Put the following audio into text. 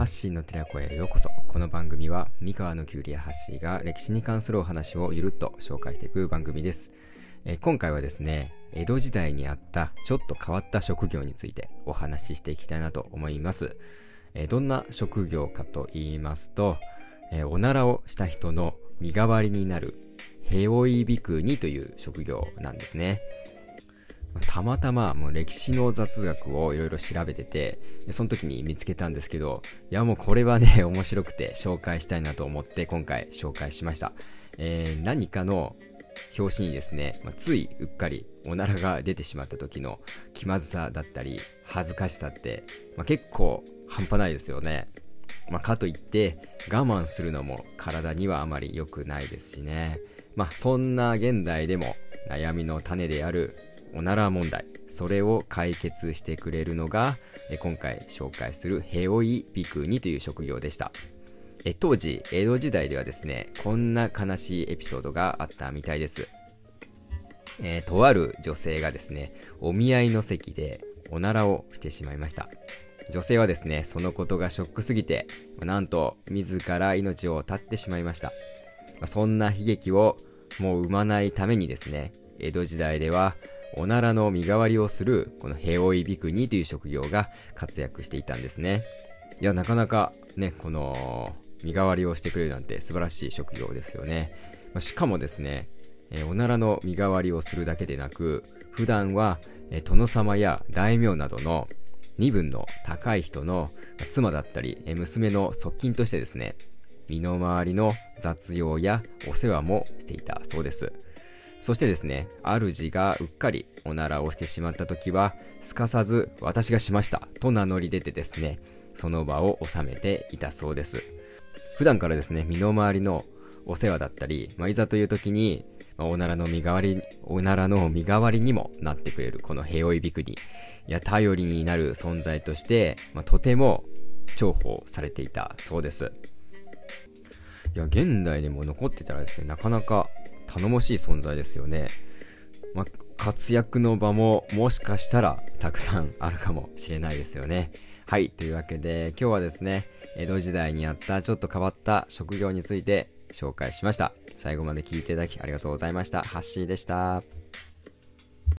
ハッシーの寺子へようこそ。この番組は、三河のキュウリやハッシーが歴史に関するお話をゆるっと紹介していく番組です。えー、今回はですね、江戸時代にあったちょっと変わった職業についてお話ししていきたいなと思います。えー、どんな職業かと言いますと、えー、おならをした人の身代わりになる、ヘオイビクニという職業なんですね。たまたまもう歴史の雑学をいろいろ調べてて、その時に見つけたんですけど、いやもうこれはね、面白くて紹介したいなと思って今回紹介しました。えー、何かの表紙にですね、まあ、ついうっかりおならが出てしまった時の気まずさだったり、恥ずかしさって、まあ、結構半端ないですよね。まあ、かといって我慢するのも体にはあまり良くないですしね。まあそんな現代でも悩みの種であるおなら問題。それを解決してくれるのが今回紹介するヘオイビクニという職業でした。当時江戸時代ではですねこんな悲しいエピソードがあったみたいです。えー、とある女性がですねお見合いの席でおならをしてしまいました。女性はですねそのことがショックすぎてなんと自ら命を絶ってしまいました。そんな悲劇をもう生まないためにですね江戸時代ではおならの身代わりをする、このヘオイビクニという職業が活躍していたんですね。いや、なかなかね、この、身代わりをしてくれるなんて素晴らしい職業ですよね。ましかもですね、えおならの身代わりをするだけでなく、普段は、え殿様や大名などの身分の高い人の妻だったり、え娘の側近としてですね、身の回りの雑用やお世話もしていたそうです。そしてですね、主がうっかりおならをしてしまった時は、すかさず私がしましたと名乗り出てですね、その場を収めていたそうです。普段からですね、身の回りのお世話だったり、まあ、いざという時に、まあ、おならの身代わり、おならの身代わりにもなってくれるこの平イビクに、いや、頼りになる存在として、まあ、とても重宝されていたそうです。いや、現代でも残ってたらですね、なかなか頼もしい存在ですよね。まあ、活躍の場ももしかしたらたくさんあるかもしれないですよね。はい。というわけで今日はですね、江戸時代にあったちょっと変わった職業について紹介しました。最後まで聞いていただきありがとうございました。ハッシーでした。